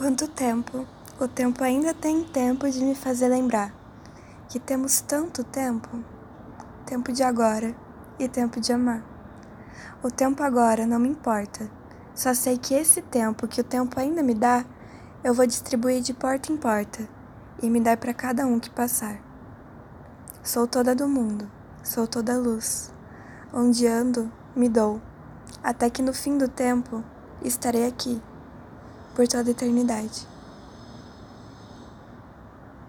Quanto tempo? O tempo ainda tem tempo de me fazer lembrar que temos tanto tempo tempo de agora e tempo de amar. O tempo agora não me importa, só sei que esse tempo que o tempo ainda me dá, eu vou distribuir de porta em porta e me dar para cada um que passar. Sou toda do mundo, sou toda luz. Onde ando, me dou, até que no fim do tempo estarei aqui por toda a eternidade.